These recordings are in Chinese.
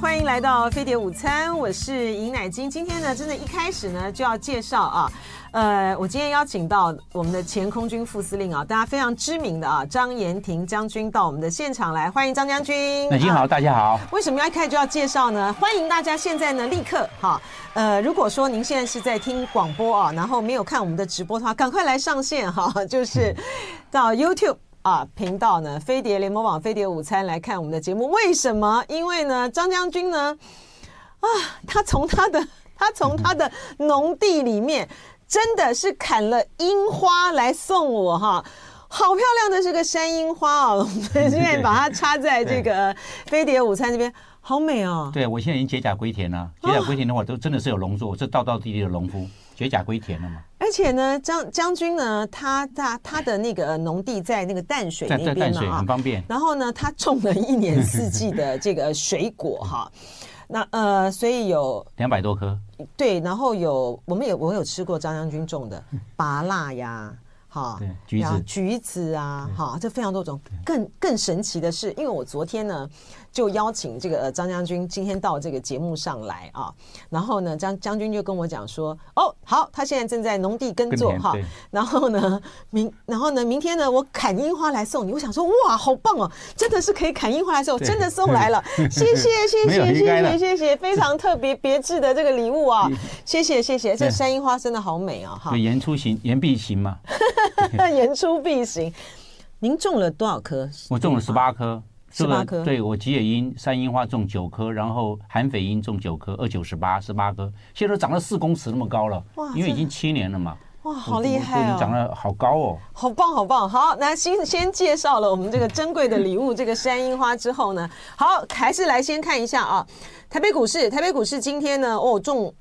欢迎来到飞碟午餐，我是尹乃金。今天呢，真的，一开始呢就要介绍啊，呃，我今天邀请到我们的前空军副司令啊，大家非常知名的啊，张延廷将军到我们的现场来，欢迎张将军。乃菁好，大家好。为什么要一开始就要介绍呢？欢迎大家现在呢立刻哈，呃，如果说您现在是在听广播啊，然后没有看我们的直播的话，赶快来上线哈，就是到 YouTube。啊，频道呢？飞碟联盟网、飞碟午餐来看我们的节目，为什么？因为呢，张将军呢，啊，他从他的他从他的农地里面，真的是砍了樱花来送我哈，好漂亮的这个山樱花啊！我们现在把它插在这个飞碟午餐这边，好美哦。对，我现在已经解甲归田了，解甲归田的话，都真的是有农作，这道道地地的农夫。解甲归田了嘛？而且呢，将将军呢，他他他的那个农地在那个淡水那边嘛，淡水很方便。然后呢，他种了一年四季的这个水果哈。那呃，所以有两百多棵。对，然后有我们有我有吃过张将军种的芭辣呀，哈，橘子。橘子啊，哈，这非常多种。更更神奇的是，因为我昨天呢。就邀请这个呃张将军今天到这个节目上来啊，然后呢，张将军就跟我讲说，哦，好，他现在正在农地耕作哈，然后呢明然后呢明天呢我砍樱花来送你，我想说哇，好棒哦，真的是可以砍樱花来送，真的送来了，谢谢谢谢谢谢谢谢，非常特别别致的这个礼物啊，谢谢谢谢，这山樱花真的好美啊哈，言出行言必行嘛，言出必行，您种了多少棵？我种了十八棵。十八棵，对，我吉野樱、山樱花种九棵，然后韩绯樱种九棵，二九十八，十八棵，现在都长了四公尺那么高了。哇，因为已经七年了嘛。哇，好厉害啊！长得好高哦。好棒，好棒。好，那先先介绍了我们这个珍贵的礼物，这个山樱花之后呢，好，还是来先看一下啊，台北股市，台北股市今天呢，哦，重。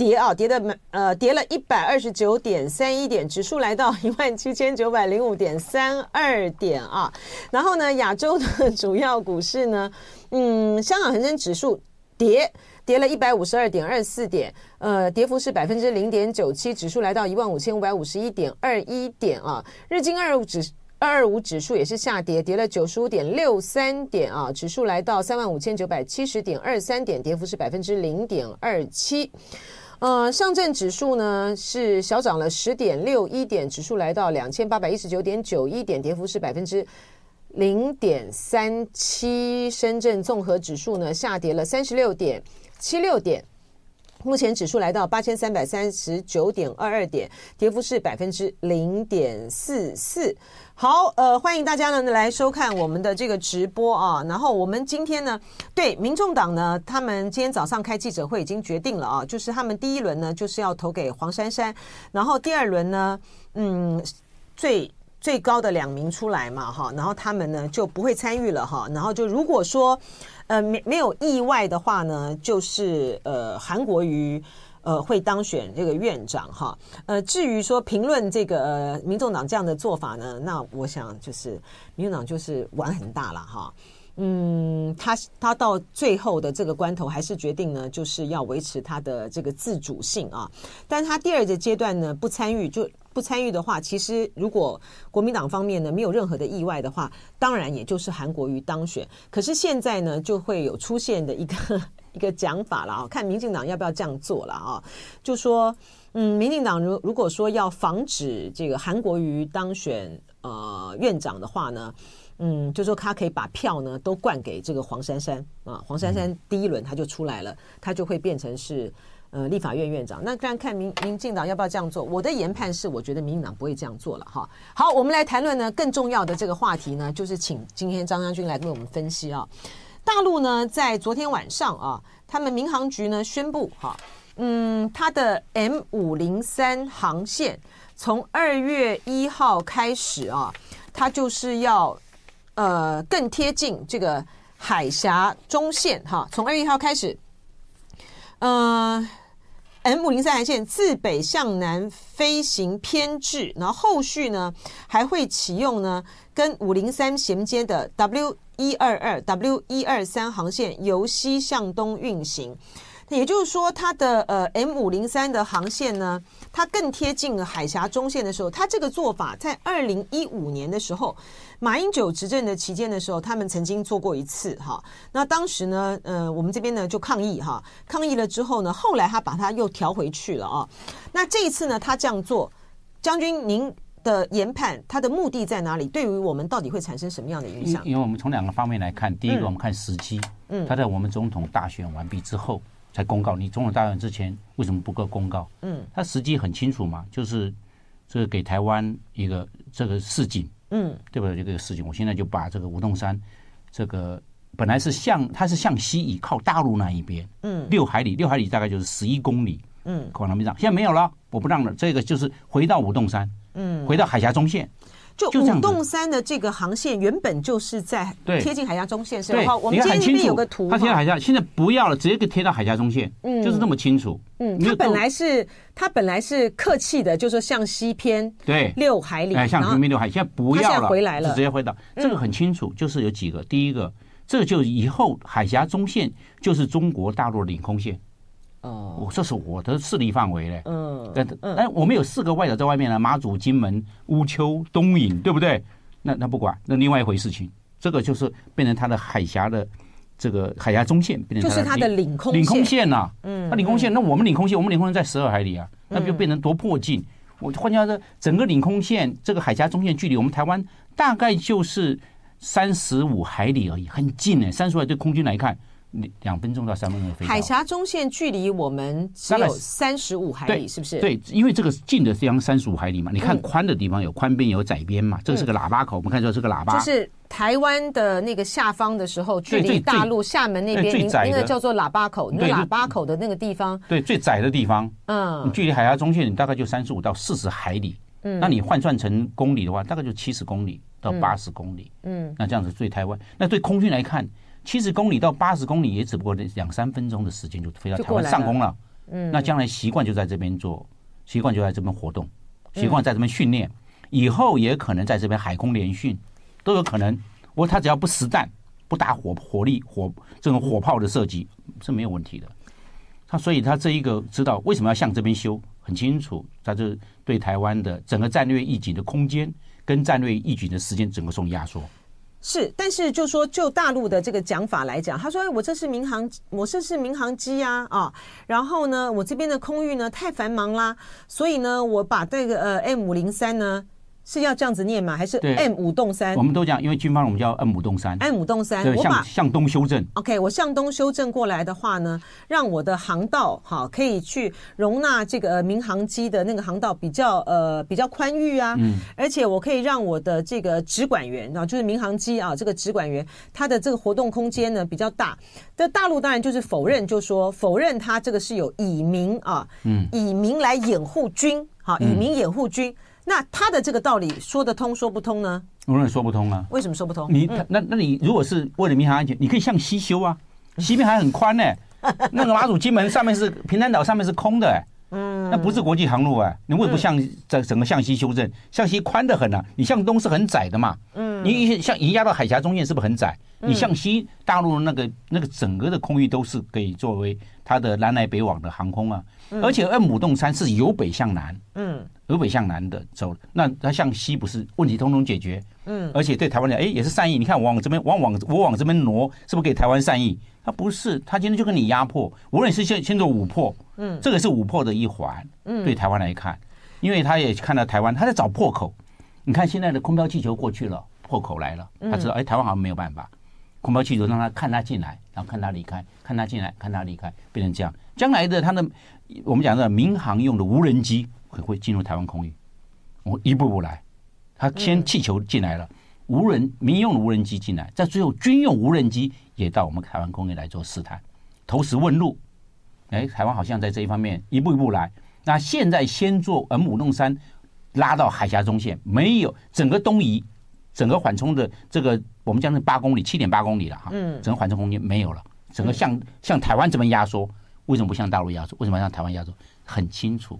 跌啊，跌的满呃，跌了一百二十九点三一点，指数来到一万七千九百零五点三二点啊。然后呢，亚洲的主要股市呢，嗯，香港恒生指数跌跌了一百五十二点二四点，呃，跌幅是百分之零点九七，指数来到一万五千五百五十一点二一点啊。日经二五指二二五指数也是下跌，跌了九十五点六三点啊，指数来到三万五千九百七十点二三点，跌幅是百分之零点二七。呃，上证指数呢是小涨了十点六一点，指数来到两千八百一十九点九一点，跌幅是百分之零点三七。深圳综合指数呢下跌了三十六点七六点，目前指数来到八千三百三十九点二二点，跌幅是百分之零点四四。好，呃，欢迎大家呢来收看我们的这个直播啊。然后我们今天呢，对民众党呢，他们今天早上开记者会已经决定了啊，就是他们第一轮呢就是要投给黄珊珊，然后第二轮呢，嗯，最最高的两名出来嘛，哈，然后他们呢就不会参与了哈。然后就如果说呃没没有意外的话呢，就是呃韩国瑜。呃，会当选这个院长哈。呃，至于说评论这个、呃、民众党这样的做法呢，那我想就是民众党就是玩很大了哈。嗯，他他到最后的这个关头还是决定呢，就是要维持他的这个自主性啊。但他第二个阶段呢不参与，就不参与的话，其实如果国民党方面呢没有任何的意外的话，当然也就是韩国瑜当选。可是现在呢就会有出现的一个。一个讲法了啊，看民进党要不要这样做了啊？就说，嗯，民进党如如果说要防止这个韩国瑜当选呃院长的话呢，嗯，就说他可以把票呢都灌给这个黄珊珊啊，黄珊珊第一轮他就出来了，他就会变成是呃立法院院长。那看看民民进党要不要这样做？我的研判是，我觉得民进党不会这样做了哈。好，我们来谈论呢更重要的这个话题呢，就是请今天张将军来为我们分析啊。大陆呢，在昨天晚上啊，他们民航局呢宣布哈，嗯，他的 M 五零三航线从二月一号开始啊，它就是要呃更贴近这个海峡中线哈。从二月一号开始，嗯，M 五零三航线自北向南飞行偏置，然后后续呢还会启用呢跟五零三衔接的 W。一二二 W 一二三航线由西向东运行，也就是说，它的呃 M 五零三的航线呢，它更贴近海峡中线的时候，它这个做法在二零一五年的时候，马英九执政的期间的时候，他们曾经做过一次哈。那当时呢，呃，我们这边呢就抗议哈，抗议了之后呢，后来他把它又调回去了啊。那这一次呢，他这样做，将军您的研判，他的目的在哪里？对于我们到底会产生什么样的影响？因为我们从两个方面来看，第一个我们看时机，嗯，他在我们总统大选完毕之后。才公告，你总统大选之前为什么不够公告？嗯，他时机很清楚嘛，就是这个给台湾一个这个示警，嗯，对不对？这个事情，我现在就把这个武洞山这个本来是向它是向西倚靠大陆那一边，嗯，六海里，六海里大概就是十一公里，嗯，往那边让，现在没有了，我不让了，这个就是回到武洞山，嗯，回到海峡中线。就五洞山的这个航线原本就是在贴近海峡中线，是吧？我们今天这边有个图，它贴到海峡，现在不要了，直接给贴到海峡中线，嗯，就是那么清楚。嗯，它本来是它本来是客气的，就是说向西偏对。六海里，哎，向西偏六海，现在不要了，回来了，直接回到这个很清楚，就是有几个，第一个，这就以后海峡中线就是中国大陆的领空线。哦，我这是我的势力范围嘞。嗯，但但，我们有四个外岛在外面呢，马祖、金门、乌丘、东引，对不对？那那不管，那另外一回事情。这个就是变成它的海峡的这个海峡中线，变成就是它的领空领空线呐。嗯，那领空线，那我们领空线，我们领空线在十二海里啊，那就变成多迫近。我换句话说，整个领空线这个海峡中线距离我们台湾大概就是三十五海里而已，很近哎，三十五海对空军来看。两分钟到三分钟飞。海峡中线距离我们只有三十五海里，是不是？对，因为这个近的地方三十五海里嘛。你看宽的地方有宽边有窄边嘛，这个是个喇叭口。我们看这是个喇叭。就是台湾的那个下方的时候，距离大陆厦门那边，那个叫做喇叭口。那喇叭口的那个地方，对，最窄的地方。嗯，距离海峡中线你大概就三十五到四十海里。嗯，那你换算成公里的话，大概就七十公里到八十公里。嗯，那这样子对台湾，那对空军来看。七十公里到八十公里也只不过两三分钟的时间就飞到台湾上空了。嗯，那将来习惯就在这边做，习惯就在这边活动，习惯在这边训练，以后也可能在这边海空联训，都有可能。我他只要不实弹，不打火火力火这种火炮的射击是没有问题的。他所以他这一个知道为什么要向这边修，很清楚，他就对台湾的整个战略预警的空间跟战略预警的时间整个送压缩。是，但是就说就大陆的这个讲法来讲，他说：“哎，我这是民航，我这是民航机呀，啊，然后呢，我这边的空域呢太繁忙啦，所以呢，我把这个呃 M 五零三呢。”是要这样子念吗？还是 M 五洞三？我们都讲，因为军方我们叫 M 五洞三。M 五洞三，我把向东修正。OK，我向东修正过来的话呢，让我的航道哈可以去容纳这个民航机的那个航道比较呃比较宽裕啊。嗯。而且我可以让我的这个直管员啊，就是民航机啊，这个直管员他的这个活动空间呢比较大。这大陆当然就是否认，就说否认他这个是有以民啊，嗯，以民来掩护军，好，以民掩护军。那他的这个道理说得通说不通呢？我认为说不通啊。为什么说不通？你那那你如果是为了民航安全，你可以向西修啊，西边还很宽呢。那个马祖金门上面是平潭岛上面是空的，哎，嗯，那不是国际航路哎，你为什么不向整整个向西修正？向西宽的很啊，你向东是很窄的嘛，嗯，你像移压到海峡中线是不是很窄？你向西大陆那个那个整个的空域都是可以作为它的南来北往的航空啊，而且 M 武洞山是由北向南，嗯。由北向南的走，那它向西不是问题通通解决？嗯，而且对台湾来讲，哎，也是善意。你看，我往这边，往往我往这边挪，是不是给台湾善意？他不是，他今天就跟你压迫。无论是先先做五破，嗯，这个是五破的一环。嗯，对台湾来看，因为他也看到台湾，他在找破口。你看现在的空飘气球过去了，破口来了，他知道，哎，台湾好像没有办法。空标气球让他看他进来，然后看他离开，看他进来，看他离开，变成这样。将来的他的，我们讲的民航用的无人机。会会进入台湾空域，我一步步来，他先气球进来了，无人民用的无人机进来，在最后军用无人机也到我们台湾空域来做试探，投石问路。哎，台湾好像在这一方面一步一步来。那现在先做 M 五弄三拉到海峡中线，没有整个东移，整个缓冲的这个我们将近八公里，七点八公里了哈，嗯，整个缓冲空间没有了，整个像像台湾这边压缩，为什么不向大陆压缩？为什么要向台湾压缩？很清楚。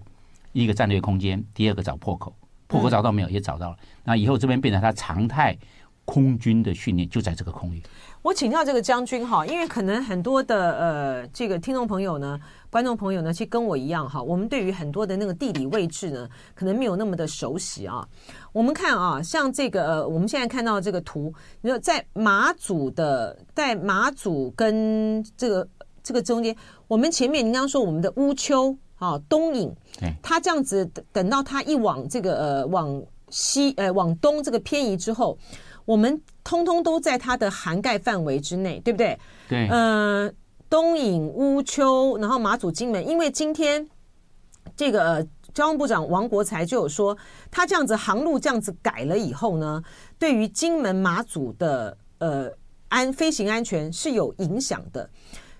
一个战略空间，第二个找破口，破口找到没有？也找到了。那以后这边变成它常态空军的训练就在这个空域。我请教这个将军哈，因为可能很多的呃这个听众朋友呢、观众朋友呢，其实跟我一样哈，我们对于很多的那个地理位置呢，可能没有那么的熟悉啊。我们看啊，像这个呃，我们现在看到这个图，你说在马祖的，在马祖跟这个这个中间，我们前面您刚刚说我们的乌丘啊、东引，它这样子等到它一往这个呃往西呃往东这个偏移之后。我们通通都在它的涵盖范围之内，对不对？对。嗯、呃，东引、乌丘，然后马祖、金门，因为今天这个、呃、交通部长王国才就有说，他这样子航路这样子改了以后呢，对于金门、马祖的呃安飞行安全是有影响的。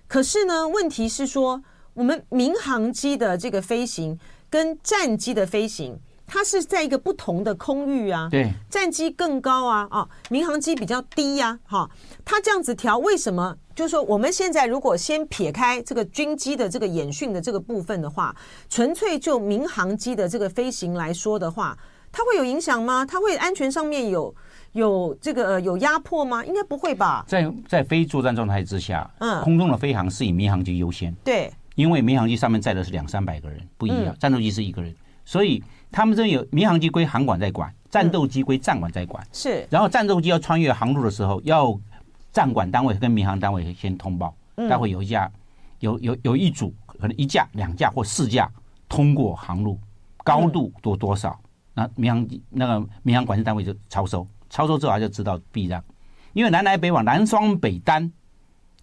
可是呢，问题是说，我们民航机的这个飞行跟战机的飞行。它是在一个不同的空域啊，对，战机更高啊，啊，民航机比较低呀，哈，它这样子调，为什么？就是说，我们现在如果先撇开这个军机的这个演训的这个部分的话，纯粹就民航机的这个飞行来说的话，它会有影响吗？它会安全上面有有这个有压迫吗？应该不会吧？在在非作战状态之下，嗯，空中的飞航是以民航机优先，对，因为民航机上面载的是两三百个人，不一样，战斗机是一个人，所以。他们这有民航机归航管在管，战斗机归战管在管。是，然后战斗机要穿越航路的时候，要战管单位跟民航单位先通报。待会有一架，有有有一组，可能一架、两架或四架通过航路，高度多多少？那民航机那个民航管制单位就超收，超收之后他就知道避让，因为南来北往，南双北单。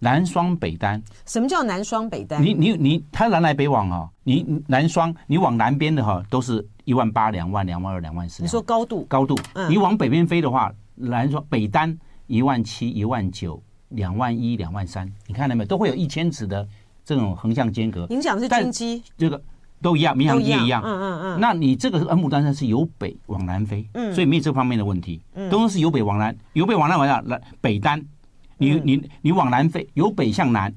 南双北单，什么叫南双北单？你你你，它南来北往哈，你南双，你往南边的哈，都是一万八、两万、两万二、两万四。你说高度？高度。你往北边飞的话，南双北单一万七、一万九、两万一、两万三，你看到没有？都会有一千尺的这种横向间隔。影响是军机，这个都一样，民航机也一样。嗯嗯嗯。那你这个是牡丹山是由北往南飞，嗯，所以没有这方面的问题。嗯，都是由北往南，由北往南往下来北单。你你你往南飞，由北向南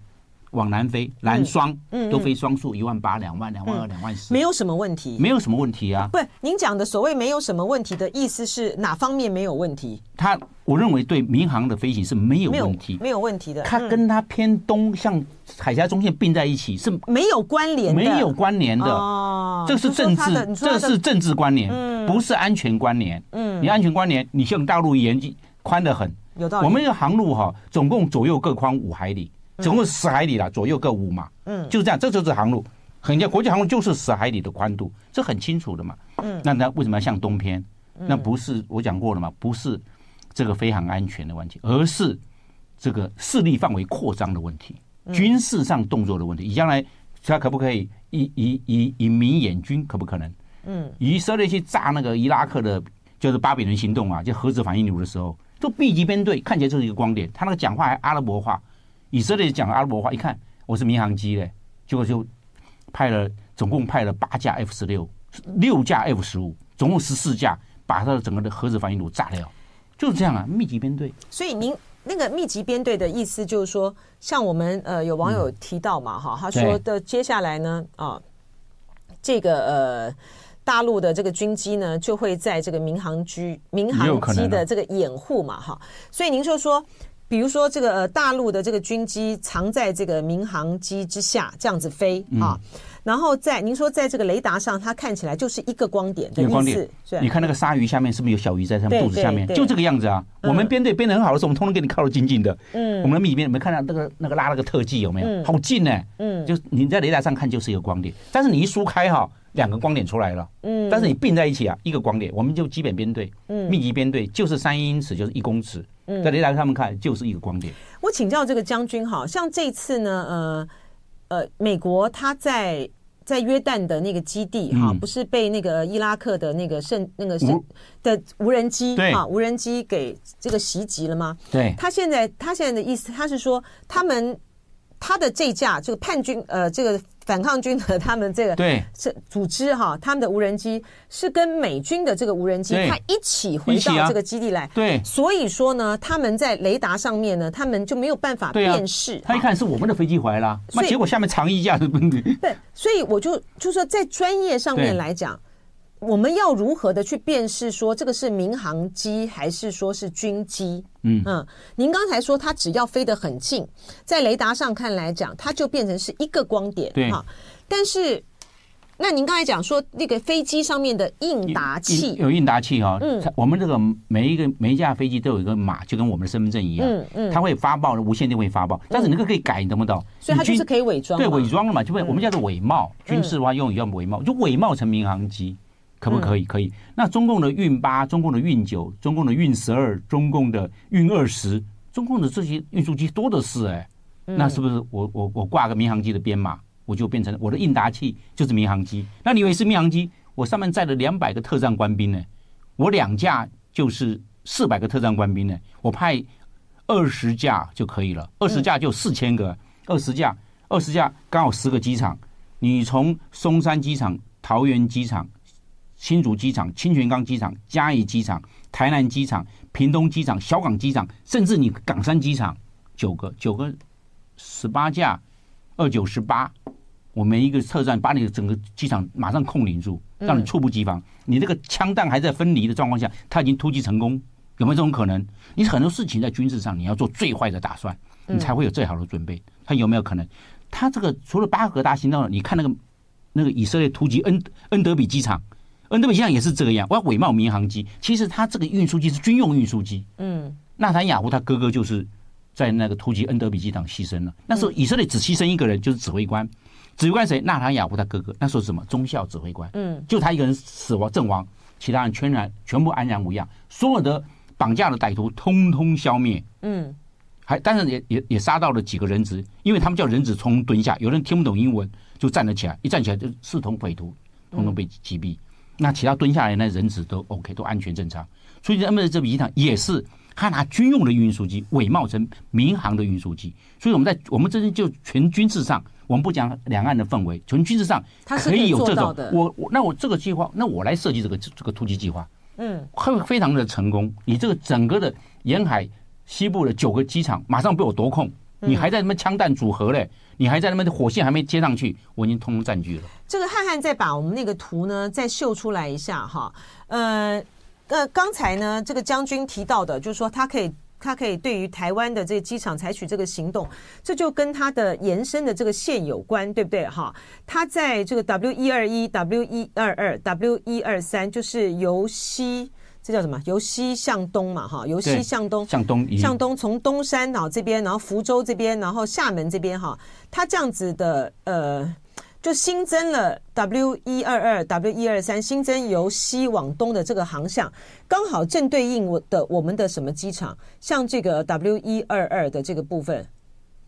往南飞，南双都飞双数，一万八、两万、两万二、两万四，没有什么问题，没有什么问题啊。不是，您讲的所谓没有什么问题的意思是哪方面没有问题？他我认为对民航的飞行是没有问题，没有问题的。它跟它偏东，向海峡中线并在一起是没有关联，没有关联的。哦，这是政治，这是政治关联，不是安全关联。嗯，你安全关联，你像大陆延津宽得很。有道理。我们的航路哈，总共左右各宽五海里，总共十海里了，左右各五嘛。嗯，就是这样，这就是航路。很像国际航路就是十海里的宽度，这很清楚的嘛。嗯，那那为什么要向东偏？那不是我讲过了嘛？不是这个飞航安全的问题，而是这个势力范围扩张的问题，军事上动作的问题。你将来他可不可以以以以以民演军？可不可能？嗯，以色列去炸那个伊拉克的，就是巴比伦行动啊，就核子反应炉的时候。就 B 级编队看起来就是一个光点，他那个讲话还阿拉伯话，以色列讲阿拉伯话，一看我是民航机嘞，结果就派了总共派了八架 F 十六，六架 F 十五，总共十四架，把他的整个的核子反应炉炸掉，就是这样啊，密集编队。所以您那个密集编队的意思就是说，像我们呃有网友提到嘛哈，他说的接下来呢啊，这个呃。大陆的这个军机呢，就会在这个民航机、民航机的这个掩护嘛，哈，所以您就说，比如说这个呃大陆的这个军机藏在这个民航机之下，这样子飞啊，嗯、然后在您说在这个雷达上，它看起来就是一个光点的意思。光点，你看那个鲨鱼下面是不是有小鱼在它们肚子下面？就这个样子啊。嗯、我们编队编得很好的时候，我们通通给你靠得紧紧的。嗯，我们的密编，你们看到那个那个拉了个特技有没有？嗯、好近呢、欸。嗯，就你在雷达上看就是一个光点，但是你一疏开哈。两个光点出来了，嗯，但是你并在一起啊，一个光点，我们就基本编队，嗯，密集编队就是三英尺，就是一公尺，嗯，在雷达上面看就是一个光点。我请教这个将军，哈像这次呢，呃呃，美国他在在约旦的那个基地哈，不是被那个伊拉克的那个圣那个圣的无人机啊无人机给这个袭击了吗？对，他现在他现在的意思，他是说他们他的这架这个叛军呃这个。反抗军的他们这个对是组织哈，他们的无人机是跟美军的这个无人机，它一起回到这个基地来。对，所以说呢，他们在雷达上面呢，他们就没有办法辨识。他一看是我们的飞机回来了，那结果下面藏一架的问题。对，所以我就就说在专业上面来讲，我们要如何的去辨识说这个是民航机还是说是军机？嗯。嗯，您刚才说它只要飞得很近，在雷达上看来讲，它就变成是一个光点，对。哈。但是，那您刚才讲说那个飞机上面的应答器。有应答器哈，嗯，我们这个每一个每一架飞机都有一个码，就跟我们的身份证一样，嗯嗯，它会发报的无线电会发报，但是那个可以改，你懂不懂？所以它就是可以伪装，对，伪装了嘛，就会我们叫做伪冒，军事的话用语叫伪冒，就伪冒成民航机。可不可以？可以。那中共的运八、中共的运九、中共的运十二、中共的运二十，中共的这些运输机多的是哎。那是不是我我我挂个民航机的编码，我就变成我的应答器就是民航机？那你以为是民航机？我上面载了两百个特战官兵呢，我两架就是四百个特战官兵呢。我派二十架就可以了，二十架就四千个，二十架二十架刚好十个机场。你从松山机场、桃园机场。新竹机场、清泉岗机场、嘉义机场、台南机场、屏东机场、小港机场，甚至你港山机场，九个九个十八架，二九十八，我们一个特战把你的整个机场马上控领住，让你猝不及防。你这个枪弹还在分离的状况下，他已经突击成功，有没有这种可能？你很多事情在军事上你要做最坏的打算，你才会有最好的准备。他有没有可能？他这个除了巴格达行动，你看那个那个以色列突击恩恩德比机场。恩德比机场也是这个样，我要伪冒民航机，其实他这个运输机是军用运输机。嗯，纳坦雅胡他哥哥就是在那个突击恩德比机场牺牲了。那时候以色列只牺牲一个人，就是指挥官。指挥官谁？纳坦雅胡他哥哥。那时候是什么？中校指挥官。嗯，就他一个人死亡阵亡，其他人全然全部安然无恙，所有的绑架的歹徒通通消灭。嗯，还但是也也也杀到了几个人质，因为他们叫人质从蹲下，有人听不懂英文就站了起来，一站起来就视同匪徒，通通被击毙。那其他蹲下来那人质都 OK，都安全正常。所以在恩德比机场也是他拿军用的运输机伪冒成民航的运输机。所以我们在我们这边就全军事上，我们不讲两岸的氛围，全军事上可以有这种。我我那我这个计划，那我来设计这个这个突击计划，嗯，会非常的成功。你这个整个的沿海西部的九个机场马上被我夺控，你还在那边枪弹组合嘞。你还在那边火线还没接上去，我已经通通占据了。这个汉汉再把我们那个图呢再秀出来一下哈，呃呃，刚才呢这个将军提到的，就是说他可以他可以对于台湾的这个机场采取这个行动，这就跟他的延伸的这个线有关，对不对哈？他在这个 W 一二一、W 一二二、W 一二三，就是由西。这叫什么？由西向东嘛，哈，由西向东，向东，向东，从东山岛这边，然后福州这边，然后厦门这边，哈，它这样子的，呃，就新增了 W 一二二、W 一二三，新增由西往东的这个航向，刚好正对应我的我们的什么机场？像这个 W 一二二的这个部分，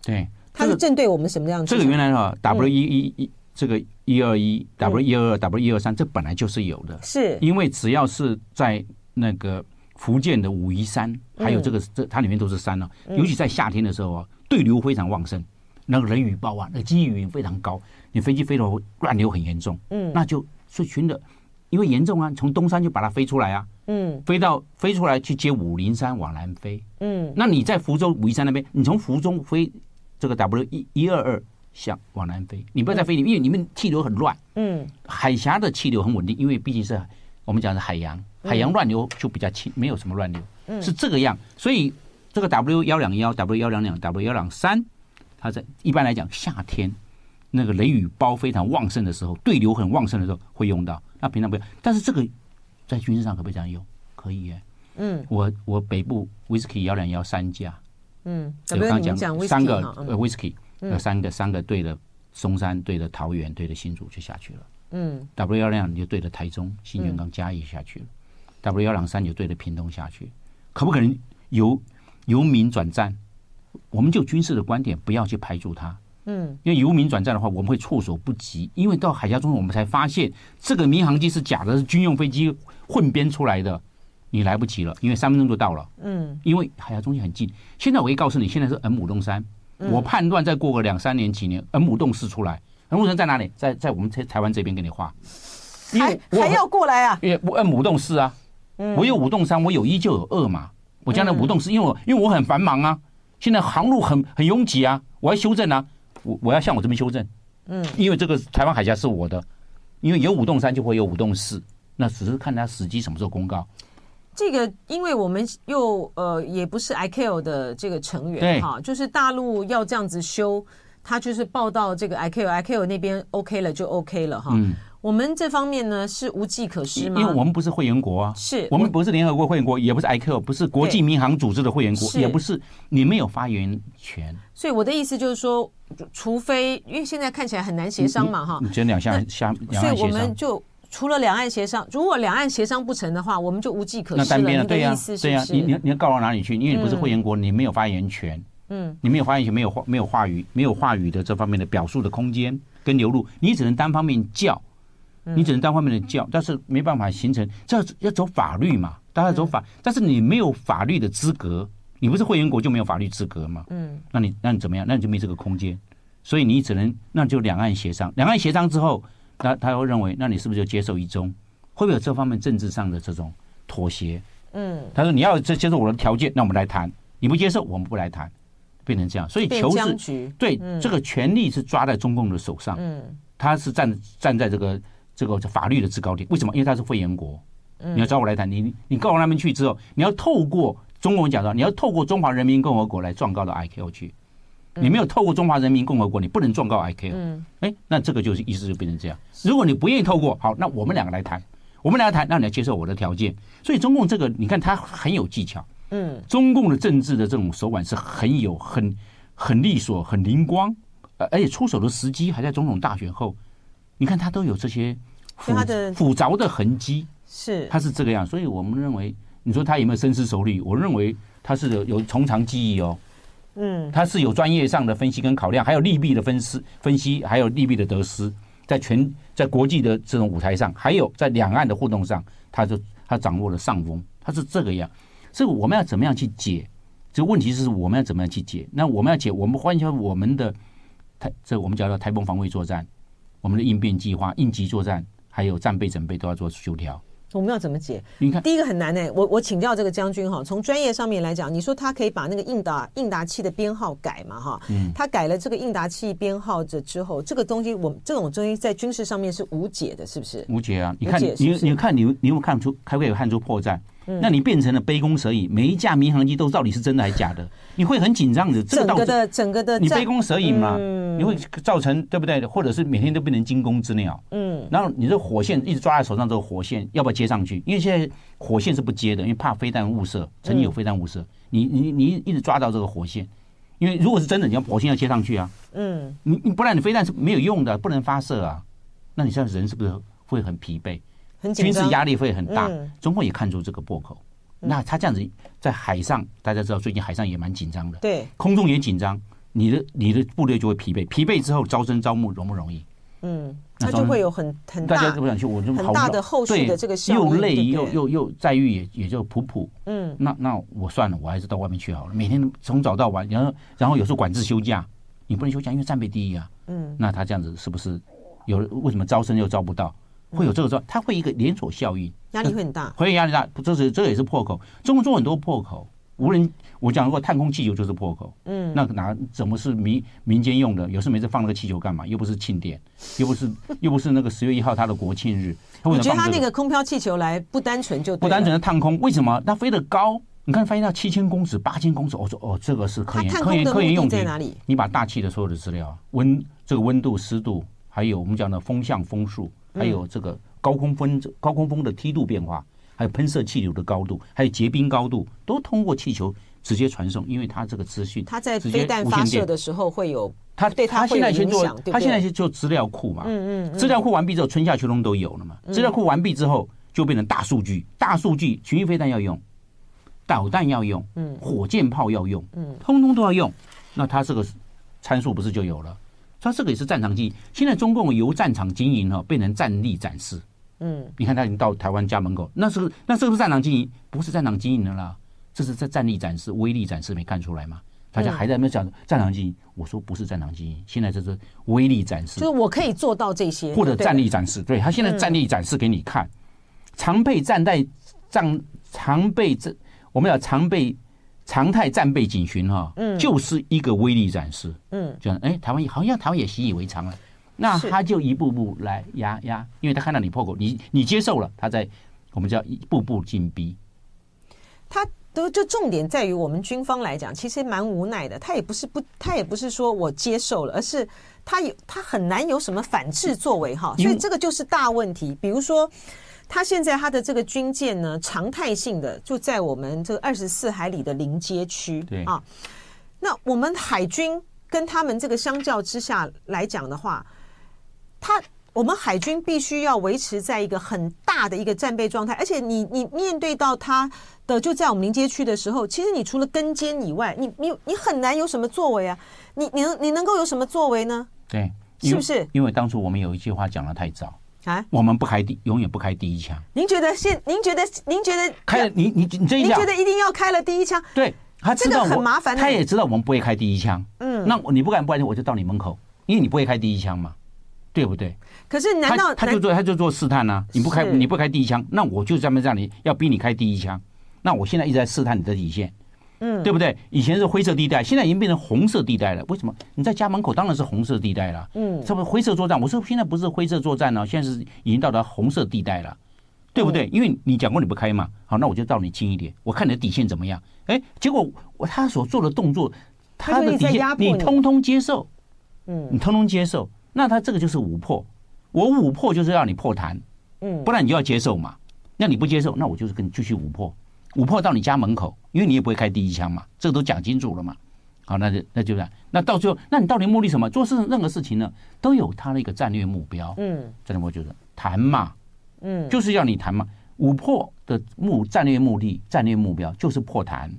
对，它是正对我们什么样子？这个原来哈 W 一一一这个一二一 W 一二二 W 一二三，这本来就是有的，是因为只要是在那个福建的武夷山，还有这个这它里面都是山了，尤其在夏天的时候啊，对流非常旺盛，那个雷雨暴啊，那个积云非常高，你飞机飞到乱流很严重，嗯，那就是群的，因为严重啊，从东山就把它飞出来啊，嗯，飞到飞出来去接武陵山往南飞，嗯，那你在福州武夷山那边，你从福州飞这个 W 一一二二向往南飞，你不要再飞，因为里面气流很乱，嗯，海峡的气流很稳定，因为毕竟是我们讲的海洋。海洋乱流就比较轻，没有什么乱流，是这个样。所以这个 W 幺两幺、W 幺两两、W 幺两三，它在一般来讲夏天那个雷雨包非常旺盛的时候，对流很旺盛的时候会用到。那平常不要。但是这个在军事上可不可以这样用？可以耶。嗯，我我北部 Whisky 幺两幺三架，嗯，我刚讲三个 Whisky，有三个三个对的松山，对的桃园，对的新竹就下去了。嗯，W 幺两你就对着台中新源刚嘉义下去了。W 幺两三就对着屏东下去，可不可能由由民转战？我们就军事的观点，不要去排除它。嗯，因为由民转战的话，我们会措手不及。因为到海峡中，我们才发现这个民航机是假的，是军用飞机混编出来的，你来不及了，因为三分钟就到了。嗯，因为海峡中心很近。现在我可以告诉你，现在是 M 五洞三，我判断再过个两三年几年，M 五洞四出来，M 五洞在哪里？在在我们台台湾这边给你画，还还要过来啊？因为 M 五洞四啊。我有五洞三，我有一就有二嘛。我将来五洞四，因为我因为我很繁忙啊，现在航路很很拥挤啊，我要修正啊，我我要向我这边修正。嗯，因为这个台湾海峡是我的，因为有五洞三就会有五洞四，那只是看他时机什么时候公告。这个，因为我们又呃也不是 ICAO 的这个成员哈，就是大陆要这样子修，他就是报到这个 ICAO，ICAO 那边 OK 了就 OK 了哈。嗯，我们这方面呢是无计可施吗？因为我们不是会员国啊，是我们不是联合国会员国，也不是 ICAO，不是国际民航组织的会员国，也不是你没有发言权。所以我的意思就是说，除非因为现在看起来很难协商嘛哈，你这两项相，所以我们就。除了两岸协商，如果两岸协商不成的话，我们就无计可施了。那单边的，对呀，对呀，你你你要告到哪里去？因为你不是会员国，你没有发言权。嗯，你没有发言权，没有话没有话语，没有话语的这方面的表述的空间跟流露，你只能单方面叫，你只能单方面的叫，但是没办法形成。这要走法律嘛？大家走法，但是你没有法律的资格，你不是会员国就没有法律资格嘛？嗯，那你那你怎么样？那你就没这个空间，所以你只能那就两岸协商。两岸协商之后，那他会认为，那你是不是就接受一中？会不会有这方面政治上的这种妥协？嗯，他说你要接接受我的条件，那我们来谈；你不接受，我们不来谈，变成这样。所以求是对这个权力是抓在中共的手上。嗯，他是站站在这个这个法律的制高点。为什么？因为它是会员国。你要找我来谈，你你告到那边去之后，你要透过中共讲到，你要透过中华人民共和国来状告到 ICAO 去。你没有透过中华人民共和国，你不能状告 ICAO。嗯，哎，那这个就是意思就变成这样。如果你不愿意透过，好，那我们两个来谈。我们来谈，那你要接受我的条件。所以中共这个，你看他很有技巧。嗯，中共的政治的这种手腕是很有、很很利索、很灵光，而且出手的时机还在总统大选后。你看他都有这些复复杂的痕迹，是他是这个样。所以我们认为，你说他有没有深思熟虑？我认为他是有有从长计议哦。嗯，他是有专业上的分析跟考量，还有利弊的分析分析，还有利弊的得失。在全在国际的这种舞台上，还有在两岸的互动上，他就他掌握了上风，他是这个样。这个我们要怎么样去解？这个问题是我们要怎么样去解？那我们要解，我们换成我们的台，这我们叫做台风防卫作战，我们的应变计划、应急作战，还有战备准备都要做修调。我们要怎么解？你看，第一个很难呢、欸。我我请教这个将军哈，从专业上面来讲，你说他可以把那个应答应答器的编号改嘛哈？嗯，他改了这个应答器编号这之后，这个东西我们这种东西在军事上面是无解的，是不是？无解啊！你看，你你看，你你有看出，还会有看出破绽？嗯、那你变成了杯弓蛇影，每一架民航机都到底是真的还是假的？你会很紧张的。整个的整个的，你杯弓蛇影嘛？嗯、你会造成对不对？或者是每天都变成惊弓之鸟？嗯。然后你这火线一直抓在手上，这个火线要不要接上去？因为现在火线是不接的，因为怕飞弹误射，曾经有飞弹误射。嗯、你你你一直抓到这个火线，因为如果是真的，你要火线要接上去啊。嗯。你你不然你飞弹是没有用的，不能发射啊。那你现在人是不是会很疲惫？军事压力会很大，嗯、中共也看出这个破口。嗯、那他这样子在海上，大家知道最近海上也蛮紧张的，对，空中也紧张，你的你的部队就会疲惫，疲惫之后招生招募容不容易？嗯，那就会有很很大大家都不想去，我就很大的后续的这个又累又又又待遇也也就普普。嗯，那那我算了，我还是到外面去好了，每天从早到晚，然后然后有时候管制休假，你不能休假，因为战备第一啊。嗯，那他这样子是不是有为什么招生又招不到？会有这个状，它会一个连锁效应，压力会很大，会压力大，这是这也是破口。中国做很多破口，无人我讲过，探空气球就是破口。嗯，那哪怎么是民民间用的？有事没事放那个气球干嘛？又不是庆典，又不是又不是那个十月一号他的国庆日。我觉得他那个空飘气球来不单纯就不单纯的探空，为什么？它飞得高，你看飞到七千公尺、八千公尺，我说哦，这个是科研科研科研用品在哪里？你把大气的所有的资料，温这个温度、湿度，还有我们讲的风向、风速。还有这个高空风高空风的梯度变化，还有喷射气流的高度，还有结冰高度，都通过气球直接传送，因为它这个资讯，它在飞弹发射的时候会有，它对它现在先做，它现在去做资料库嘛，嗯嗯，资料库完毕之后，春夏秋冬都有了嘛，资料库完毕之后就变成大数据，大数据巡弋飞弹要用，导弹要用，嗯，火箭炮要用，嗯，通通都要用，那它这个参数不是就有了？它这个也是战场经营，现在中共由战场经营哈变成战力展示。嗯，你看他已经到台湾家门口，那是那是不是战场经营？不是战场经营的啦，这是在战力展示、威力展示，没看出来吗？大家还在那讲战场经营，我说不是战场经营，现在这是威力展示，就是我可以做到这些，或者战力展示。对，他现在战力展示给你看，常备战带战常备这我们要常备。常态战备警巡哈，嗯，就是一个威力展示，嗯，就哎，台湾好像台湾也习以为常了，那他就一步步来压压，因为他看到你破口，你你接受了，他在我们叫一步步进逼。他的就重点在于我们军方来讲，其实蛮无奈的。他也不是不，他也不是说我接受了，而是他有他很难有什么反制作为哈。所以这个就是大问题。比如说，他现在他的这个军舰呢，常态性的就在我们这个二十四海里的临街区，对啊。那我们海军跟他们这个相较之下来讲的话，他。我们海军必须要维持在一个很大的一个战备状态，而且你你面对到他的就在我们临街区的时候，其实你除了跟监以外，你你你很难有什么作为啊！你你能你能够有什么作为呢？对，是不是？因为当初我们有一句话讲的太早啊，我们不开第永远不开第一枪。您觉得现您觉得您觉得开了你你你这一下，您觉得一定要开了第一枪？对，他知道很麻烦，他也知道我们不会开第一枪。嗯，那你不敢不敢，我就到你门口，因为你不会开第一枪嘛。对不对？可是难道他，他就做他就做试探呢、啊？你不开你不开第一枪，那我就专门让你要逼你开第一枪。那我现在一直在试探你的底线，嗯，对不对？以前是灰色地带，现在已经变成红色地带了。为什么？你在家门口当然是红色地带了，嗯，这不是灰色作战？我说现在不是灰色作战了，现在是已经到达红色地带了，对不对？因为你讲过你不开嘛，好，那我就到你近一点，我看你的底线怎么样？哎，结果我他所做的动作，他的底线你通通接受，嗯，你通通接受。那他这个就是五破，我五破就是让你破坛，嗯，不然你就要接受嘛。那你不接受，那我就是跟你继续五破，五破到你家门口，因为你也不会开第一枪嘛，这个都讲清楚了嘛。好，那就那就这样。那到最后，那你到底目的什么？做事任何事情呢，都有他的一个战略目标，嗯，战略目标就是谈嘛，嗯，就是要你谈嘛。五破的目战略目的、战略目标就是破谈。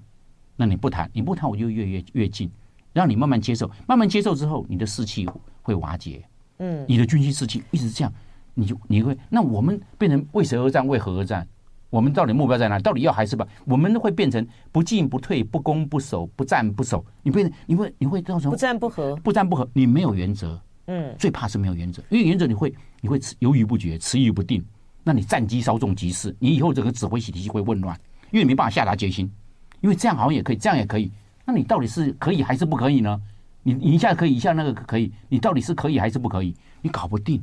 那你不谈，你不谈，我就越越越近，让你慢慢接受，慢慢接受之后，你的士气。会瓦解，嗯，你的军心士气一直这样，你就你会那我们变成为谁而战？为何而战？我们到底目标在哪里？到底要还是不？我们会变成不进不退、不攻不守、不战不守。你变成你会你会造成不战不和，不战不和，你没有原则，嗯，最怕是没有原则，因为原则你会你会犹豫不决、迟疑不定，那你战机稍纵即逝，你以后整个指挥体系会混乱，因为你没办法下达决心，因为这样好像也可以，这样也可以，那你到底是可以还是不可以呢？你你一下可以，一下那个可以，你到底是可以还是不可以？你搞不定，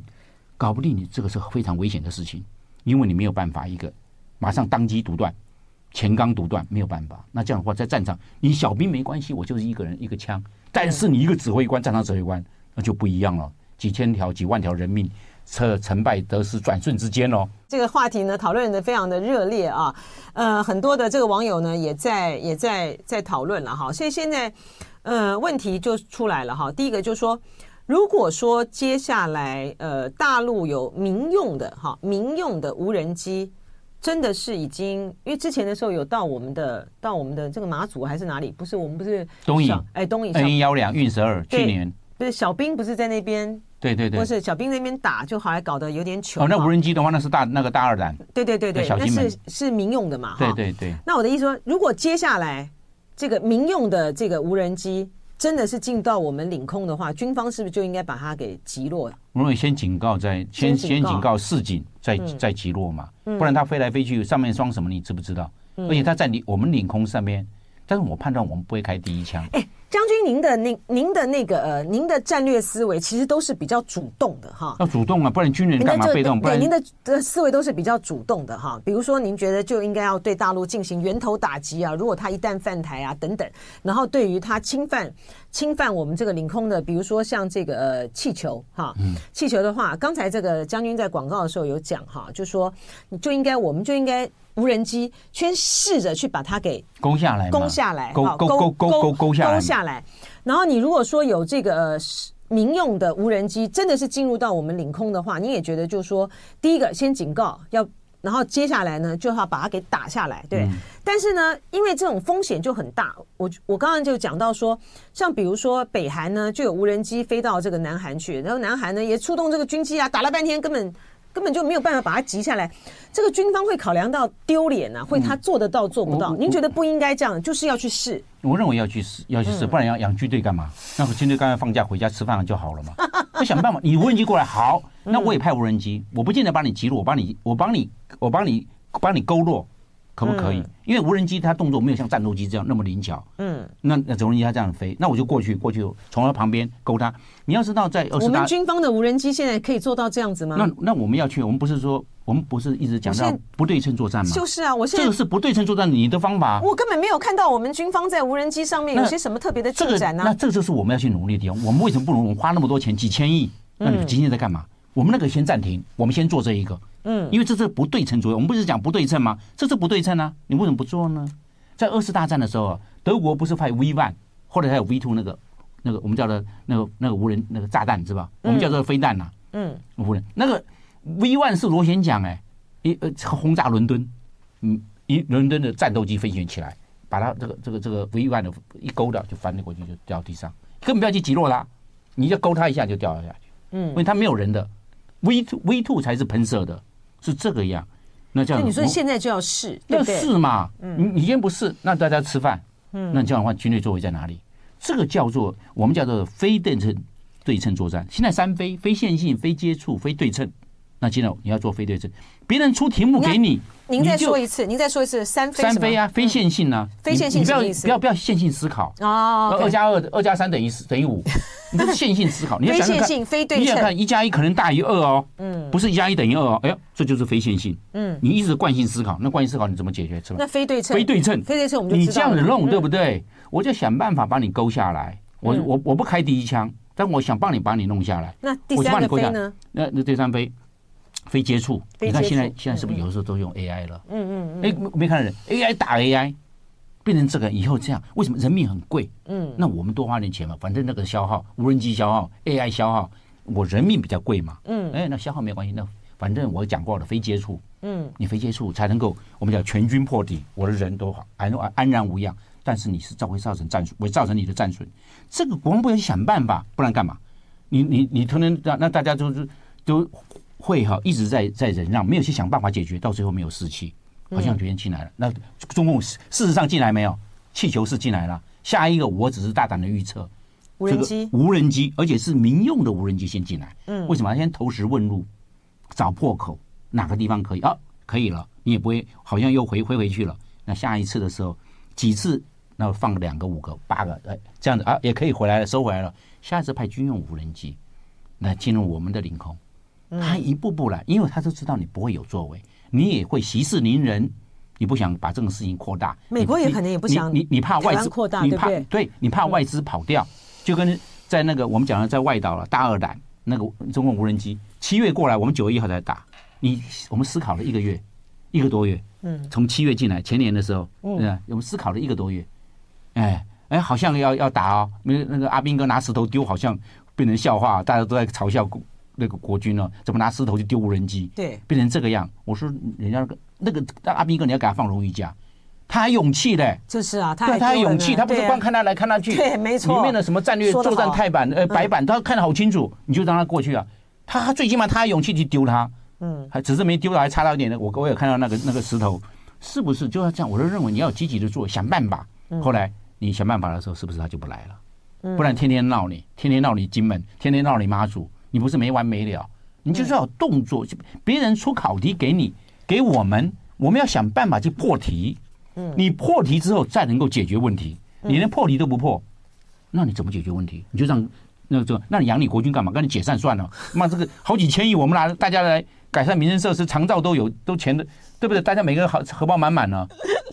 搞不定，你这个是非常危险的事情，因为你没有办法一个马上当机独断，前刚独断，没有办法。那这样的话，在战场，你小兵没关系，我就是一个人一个枪，但是你一个指挥官，战场指挥官，那就不一样了，几千条、几万条人命，成成败得失转瞬之间哦。这个话题呢，讨论的非常的热烈啊，呃，很多的这个网友呢，也在也在在讨论了哈，所以现在。呃，问题就出来了哈。第一个就是说，如果说接下来呃大陆有民用的哈民用的无人机，真的是已经因为之前的时候有到我们的到我们的这个马祖还是哪里？不是我们不是东引哎东引 N 幺两运十二去年不是小兵不是在那边对对对，不是小兵那边打，就好像搞得有点糗。哦，那无人机的话，那是大那个大二弹。对对对对，那是是民用的嘛？对对对。那我的意思说，如果接下来。这个民用的这个无人机真的是进到我们领空的话，军方是不是就应该把它给击落？我认为先警告，再先先警告示警，再再击落嘛，不然它飞来飞去，上面装什么你知不知道？而且它在你我们领空上面，但是我判断我们不会开第一枪。哎。将军，您的那您的那个呃，您的战略思维其实都是比较主动的哈。要主动啊，不然军人干嘛被动？不然您的的思维都是比较主动的哈。比如说，您觉得就应该要对大陆进行源头打击啊，如果他一旦犯台啊等等，然后对于他侵犯侵犯我们这个领空的，比如说像这个呃气球哈，气球的话，刚才这个将军在广告的时候有讲哈，就说你就应该我们就应该。无人机先试着去把它给攻下来，攻下来，勾勾勾勾勾勾下来，勾下来。然后你如果说有这个民用的无人机真的是进入到我们领空的话，你也觉得就是说，第一个先警告要，然后接下来呢就要把它给打下来，对。但是呢，因为这种风险就很大，我我刚刚就讲到说，像比如说北韩呢就有无人机飞到这个南韩去，然后南韩呢也出动这个军机啊，打了半天根本。根本就没有办法把它集下来，这个军方会考量到丢脸啊，会他做得到做不到？您觉得不应该这样，就是要去试？我认为要去试，要去试，不然要养军队干嘛？那个军队刚刚放假回家吃饭了就好了嘛。我想办法，你无人机过来好，那我也派无人机，我不见得把你击落，我帮你，我帮你，我帮你，帮你勾落，可不可以？因为无人机它动作没有像战斗机这样那么灵巧。嗯，那那无人机它这样飞，那我就过去过去从它旁边勾它。你要知道，在我们军方的无人机现在可以做到这样子吗？那那我们要去，我们不是说我们不是一直讲到不对称作战吗？就是啊，我现在这个是不对称作战你的方法。我根本没有看到我们军方在无人机上面有些什么特别的进展呢？那这个就是我们要去努力的地方。我们为什么不能花那么多钱几千亿？那你今天在干嘛？我们那个先暂停，我们先做这一个。嗯，因为这是不对称作用。我们不是讲不对称吗？这是不对称啊！你为什么不做呢？在二次大战的时候，德国不是派 V one，或者还有 V two 那个那个我们叫做那个那个无人那个炸弹是吧？我们叫做飞弹呐。嗯，无人那个 V one 是螺旋桨哎，一呃轰炸伦敦，嗯，一伦敦的战斗机飞行起来，把它这个这个这个 V one 的一勾掉就翻了过去，就掉地上，根本不要去击落它，你就勾它一下就掉了下去。嗯，因为它没有人的 V two V two 才是喷射的。是这个样，那这样，那你说现在就要试，要试嘛？你你先不试，那大家吃饭，嗯，那你这样的话，军队座位在哪里？这个叫做我们叫做非对称对称作战。现在三非：非线性、非接触、非对称。那现在你要做非对称，别人出题目给你，您再说一次，您再说一次，三非三非啊，非线性啊，非线性，你不要不要不要线性思考哦，二加二二加三等于等于五，你这是线性思考，你要想想看，你想看一加一可能大于二哦，嗯，不是一加一等于二哦，哎呦，这就是非线性，嗯，你一直惯性思考，那惯性思考你怎么解决？那非对称，非对称，非对称，我们你这样子弄对不对？我就想办法把你勾下来，我我我不开第一枪，但我想帮你把你弄下来，那第三个非呢？那那第三非。非接触，你看现在现在是不是有的时候都用 AI 了？嗯嗯嗯。哎，没看到人 AI 打 AI，变成这个以后这样，为什么人命很贵？嗯，那我们多花点钱嘛，反正那个消耗，无人机消耗，AI 消耗，我人命比较贵嘛。嗯，哎，那消耗没关系，那反正我讲过了，非接触，嗯，你非接触才能够我们叫全军破敌，我的人都好安安然无恙，但是你是造会造成战损，会造成你的战损，这个国防部要想办法，不然干嘛？你你你突然让那大家就是都。会哈一直在在忍让，没有去想办法解决，到最后没有士气，好像决定进来了。那中共事实上进来没有？气球是进来了。下一个我只是大胆的预测，无人机，无人机，而且是民用的无人机先进来。嗯，为什么？先投石问路，找破口，哪个地方可以啊？可以了，你也不会好像又回回回去了。那下一次的时候，几次那放两个、五个、八个，哎，这样子啊，也可以回来了，收回来了。下一次派军用无人机来进入我们的领空。他一步步来，因为他都知道你不会有作为，你也会息事宁人，你不想把这个事情扩大。美国也可能也不想你，你你怕外资扩大，你怕对对，你怕外资跑掉，就跟在那个我们讲的在外岛了大二胆那个中共无人机，七月过来，我们九月一号才打，你我们思考了一个月，一个多月，嗯，从七月进来，前年的时候，嗯，我们思考了一个多月，哎哎，好像要要打哦，那那个阿兵哥拿石头丢，好像变成笑话，大家都在嘲笑。那个国军呢，怎么拿石头去丢无人机？对，变成这个样。我说人家那个那个阿兵哥，你要给他放荣誉假，他还勇气嘞。这是啊，他对他还勇气，他不是光看他来看他去。对，没错。里面的什么战略作战太板呃白板，他看得好清楚，你就让他过去啊。他最起码他还勇气去丢他，嗯，还只是没丢到，还差到一点的。我我有看到那个那个石头，是不是就要这样？我就认为你要积极的做，想办法。后来你想办法的时候，是不是他就不来了？不然天天闹你，天天闹你金门，天天闹你妈祖，你不是没完没了？你就是要有动作，就别人出考题给你，给我们，我们要想办法去破题。嗯，你破题之后再能够解决问题，你连破题都不破，那你怎么解决问题？你就让那个，那你养你国军干嘛？赶紧解散算了。妈，这个好几千亿，我们拿大家来改善民生设施，长照都有，都钱的，对不对？大家每个人好荷包满满呢。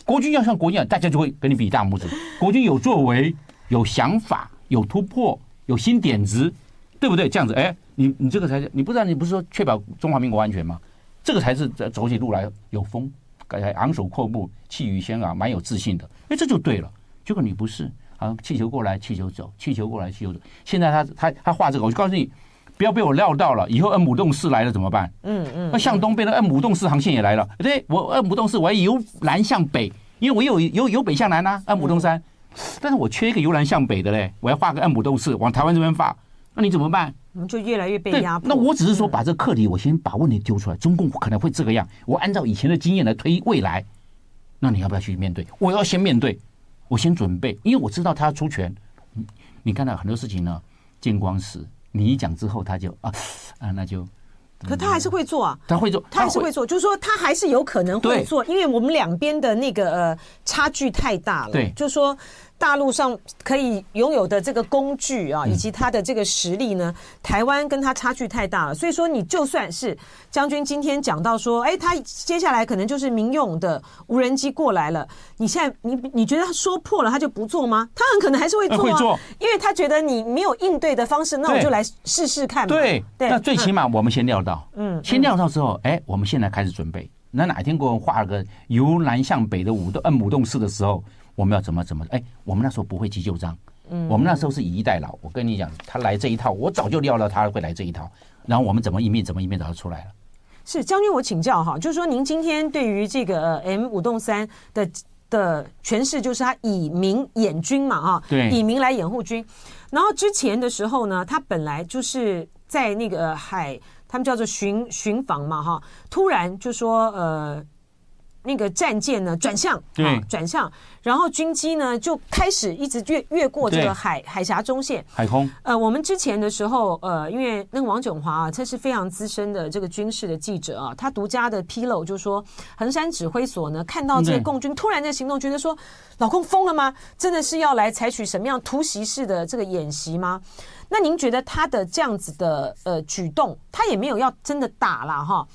国军要像国军，大家就会跟你比大拇指。国军有作为，有想法，有突破，有新点子，对不对？这样子，哎。你你这个才是，你不知道你不是说确保中华民国安全吗？这个才是走起路来有风，昂首阔步，气宇轩昂，蛮有自信的。哎，这就对了。结果你不是，啊，气球过来，气球走，气球过来，气球走。现在他他他画这个，我就告诉你，不要被我料到了。以后恩姆洞四来了怎么办？嗯嗯。那向东边的恩姆洞四航线也来了。对，我恩姆洞四我要由南向北，因为我有由由北向南啊，恩姆洞三。但是我缺一个由南向北的嘞，我要画个恩姆洞四往台湾这边发，那你怎么办？我们就越来越被压迫。那我只是说，把这个课题，我先把问题丢出来。中共可能会这个样，我按照以前的经验来推未来。那你要不要去面对？我要先面对，我先准备，因为我知道他要出拳。你看到很多事情呢，见光死。你一讲之后，他就啊啊，那就可他还是会做啊，他会做，他还是会做，就是说他还是有可能会做，因为我们两边的那个呃差距太大了，对，就是说。大陆上可以拥有的这个工具啊，以及他的这个实力呢，台湾跟他差距太大了。所以说，你就算是将军今天讲到说，哎，他接下来可能就是民用的无人机过来了。你现在你你觉得他说破了他就不做吗？他很可能还是会做啊，会做，因为他觉得你没有应对的方式，那我就来试试看嘛。对对，那最起码我们先料到，嗯，先料到之后，哎，我们现在开始准备。那哪天给我画了个由南向北的五动嗯五动式的时候。我们要怎么怎么？哎，我们那时候不会急救章，嗯，我们那时候是以逸待劳。我跟你讲，他来这一套，我早就料到他会来这一套。然后我们怎么一面，怎么应变，早就出来了。是将军，我请教哈，就是说您今天对于这个 M 五栋三的的诠释，就是他以民掩军嘛，哈，对，以民来掩护军。然后之前的时候呢，他本来就是在那个海，他们叫做巡巡防嘛，哈，突然就说呃。那个战舰呢转向，对，转向，然后军机呢就开始一直越越过这个海海峡中线，海空。呃，我们之前的时候，呃，因为那个王炯华啊，他是非常资深的这个军事的记者啊，他独家的披露就是说，横山指挥所呢看到这个共军突然在行动，觉得说，老公疯了吗？真的是要来采取什么样突袭式的这个演习吗？那您觉得他的这样子的呃举动，他也没有要真的打了哈？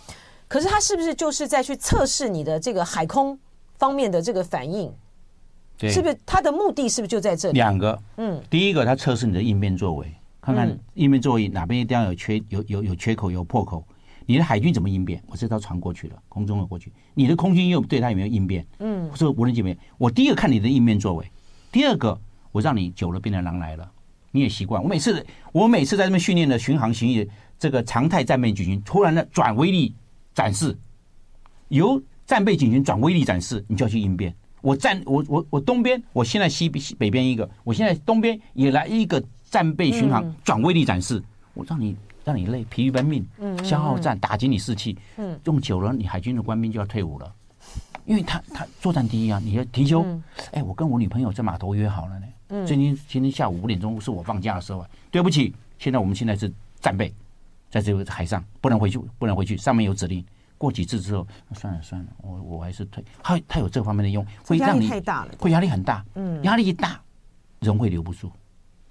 可是他是不是就是在去测试你的这个海空方面的这个反应？对，是不是他的目的是不是就在这里？两个，嗯，第一个他测试你的应变作为，看看应变作为哪边一定要有缺有有有缺口有破口，你的海军怎么应变？我这艘船过去了，空中的过去，你的空军又对他有没有应变？嗯，说无人机没有？我第一个看你的应变作为，第二个我让你久了变成狼来了，你也习惯。我每次我每次在这边训练的巡航行役这个常态战备举行，突然的转威力。展示由战备警巡转威力展示，你就要去应变。我战我我我东边，我现在西北北边一个，我现在东边也来一个战备巡航转威力展示，我让你让你累疲于奔命，消耗战打击你士气，用久了你海军的官兵就要退伍了，因为他他作战第一啊，你要提休。哎，我跟我女朋友在码头约好了呢，今天今天下午五点钟是我放假的时候啊，对不起，现在我们现在是战备。在这个海上不能回去，不能回去。上面有指令，过几次之后，算了算了，我我还是退。他他有这方面的用，会让你会压力很大。嗯，压力一大，人会留不住，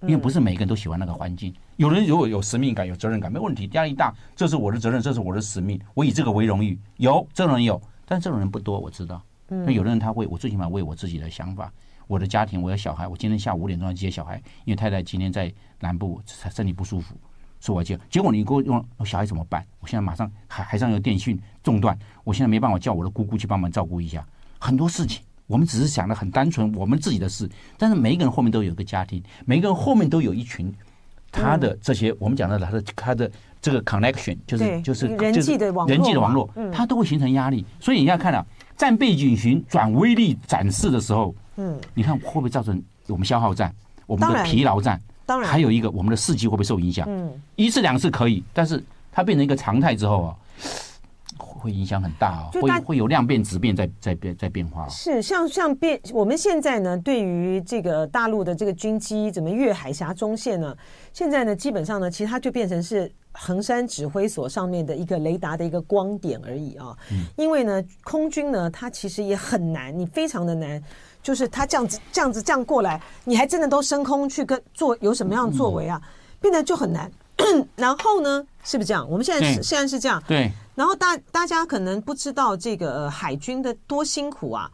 因为不是每个人都喜欢那个环境。有人如果有使命感、有责任感，没问题。压力大，这是我的责任，这是我的使命，我以这个为荣誉。有这种人有，但这种人不多，我知道。那有的人他会，我最起码为我自己的想法、我的家庭、我的小孩。我今天下午五点钟要接小孩，因为太太今天在南部身体不舒服。是我接，结果你给我用小孩怎么办？我现在马上海海上有电讯中断，我现在没办法叫我的姑姑去帮忙照顾一下。很多事情，我们只是想的很单纯，我们自己的事。但是每一个人后面都有一个家庭，每一个人后面都有一群他的这些我们讲的他的他的这个 connection，就是就是人际的网络，人际的网络，它都会形成压力。所以你要看啊，战备警巡转威力展示的时候，嗯，你看会不会造成我们消耗战，我们的疲劳战？当然，还有一个，我们的士气会不会受影响？嗯，一次两次可以，但是它变成一个常态之后啊，会影响很大啊，会会有量变质变在在变在变化。是像像变，我们现在呢，对于这个大陆的这个军机怎么越海峡中线呢？现在呢，基本上呢，其实它就变成是横山指挥所上面的一个雷达的一个光点而已啊。嗯，因为呢，空军呢，它其实也很难，你非常的难。就是它这样子、这样子、这样过来，你还真的都升空去跟做有什么样的作为啊？变得就很难。然后呢，是不是这样？我们现在是现在是这样。对。然后大大家可能不知道这个海军的多辛苦啊。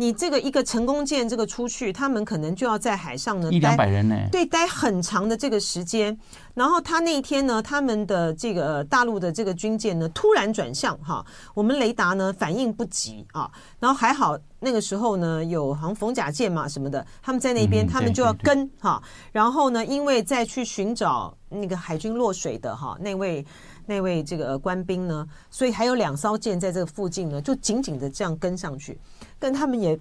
你这个一个成功舰这个出去，他们可能就要在海上呢，一两百人呢，对，待很长的这个时间。然后他那一天呢，他们的这个大陆的这个军舰呢，突然转向哈，我们雷达呢反应不及啊。然后还好那个时候呢，有好像逢甲舰嘛什么的，他们在那边，他们就要跟哈。然后呢，因为再去寻找那个海军落水的哈那位。那位这个官兵呢，所以还有两艘舰在这个附近呢，就紧紧的这样跟上去，但他们也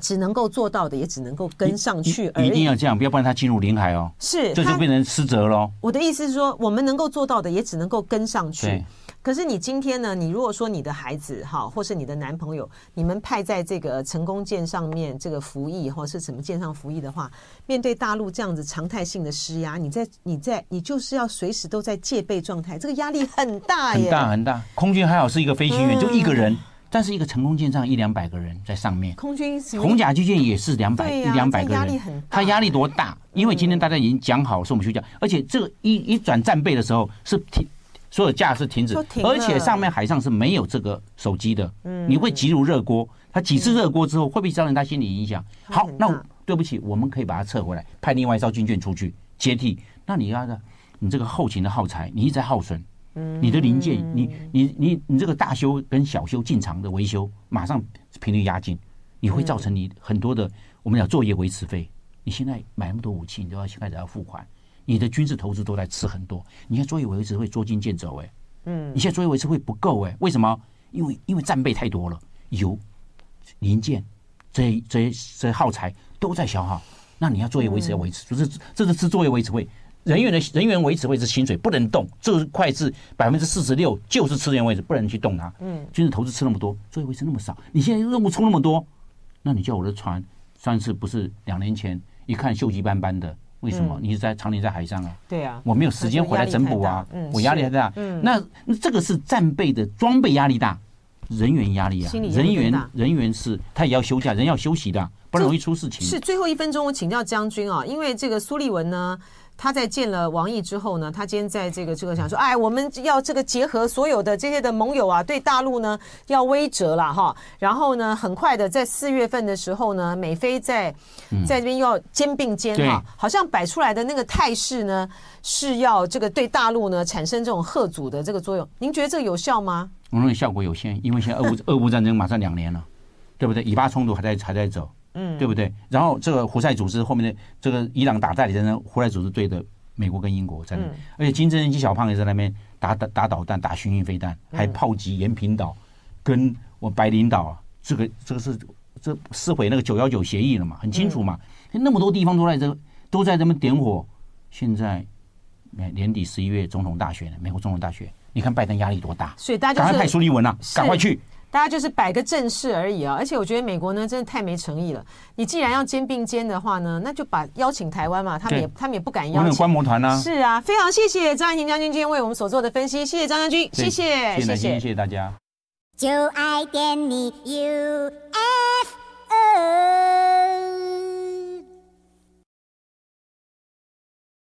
只能够做到的，也只能够跟上去而已。一定要这样，不要不然他进入领海哦。是，这就变成失责喽。我的意思是说，我们能够做到的，也只能够跟上去。可是你今天呢？你如果说你的孩子哈，或是你的男朋友，你们派在这个成功舰上面这个服役，或是什么舰上服役的话，面对大陆这样子常态性的施压，你在你在你就是要随时都在戒备状态，这个压力很大耶，很大很大。空军还好是一个飞行员，嗯、就一个人，但是一个成功舰上一两百个人在上面，空军红甲机舰也是两百一两百个人，他压力多大？因为今天大家已经讲好是我们休假，而且这个一一转战备的时候是停。所有架是停止，而且上面海上是没有这个手机的。嗯，你会急如热锅。它几次热锅之后，会不会造成他心理影响？好，那对不起，我们可以把它撤回来，派另外一艘军舰出去接替。那你要的，你这个后勤的耗材，你一直在耗损。嗯，你的零件，你你你你这个大修跟小修进场的维修，马上频率压进，你会造成你很多的我们讲作业维持费。你现在买那么多武器，你都要开始要付款。你的军事投资都在吃很多，你现在作业维持会捉襟见肘哎，嗯，你现在作业维持会不够哎，为什么？因为因为战备太多了，油、零件、这些这些这些耗材都在消耗，那你要作业维持要维持，就是这是吃作业维持费，人员的人员维持位置薪水不能动，这块是百分之四十六就是吃人员维持，不能去动它。嗯，军事投资吃那么多，作业维持那么少，你现在任务出那么多，那你叫我的船上次不是两年前一看锈迹斑斑的。为什么你是在常年在海上啊？对啊，我没有时间回来整补啊，我压力太大。嗯，那那这个是战备的装备压力大，人员压力啊，人员人员是他也要休假，人要休息的，不容易出事情。是最后一分钟，我请教将军啊，因为这个苏立文呢。他在见了王毅之后呢，他今天在这个这个想说，哎，我们要这个结合所有的这些的盟友啊，对大陆呢要威折了哈。然后呢，很快的在四月份的时候呢，美菲在在这边要肩并肩哈，好像摆出来的那个态势呢，是要这个对大陆呢产生这种贺阻的这个作用。您觉得这个有效吗？我认为效果有限，因为现在俄乌 俄乌战争马上两年了，对不对？以巴冲突还在还在走。嗯，对不对？然后这个胡塞组织后面的这个伊朗打代理人，胡塞组织对的美国跟英国在那，而且金正恩及小胖也在那边打打打导弹、打巡弋飞弹，还炮击延坪岛，跟我白领岛，这个这个是这撕毁那个九幺九协议了嘛？很清楚嘛？那么多地方都在这都在这边点火。现在年底十一月总统大选，美国总统大选，你看拜登压力多大？所以大家赶快派苏利文啊，赶快去。大家就是摆个阵势而已啊，而且我觉得美国呢真的太没诚意了。你既然要肩并肩的话呢，那就把邀请台湾嘛，他们也他们也不敢邀请。观摩团呢？是啊，非常谢谢张爱婷将军今天为我们所做的分析，谢谢张将军，谢谢谢谢谢谢大家。就爱点你 UFO。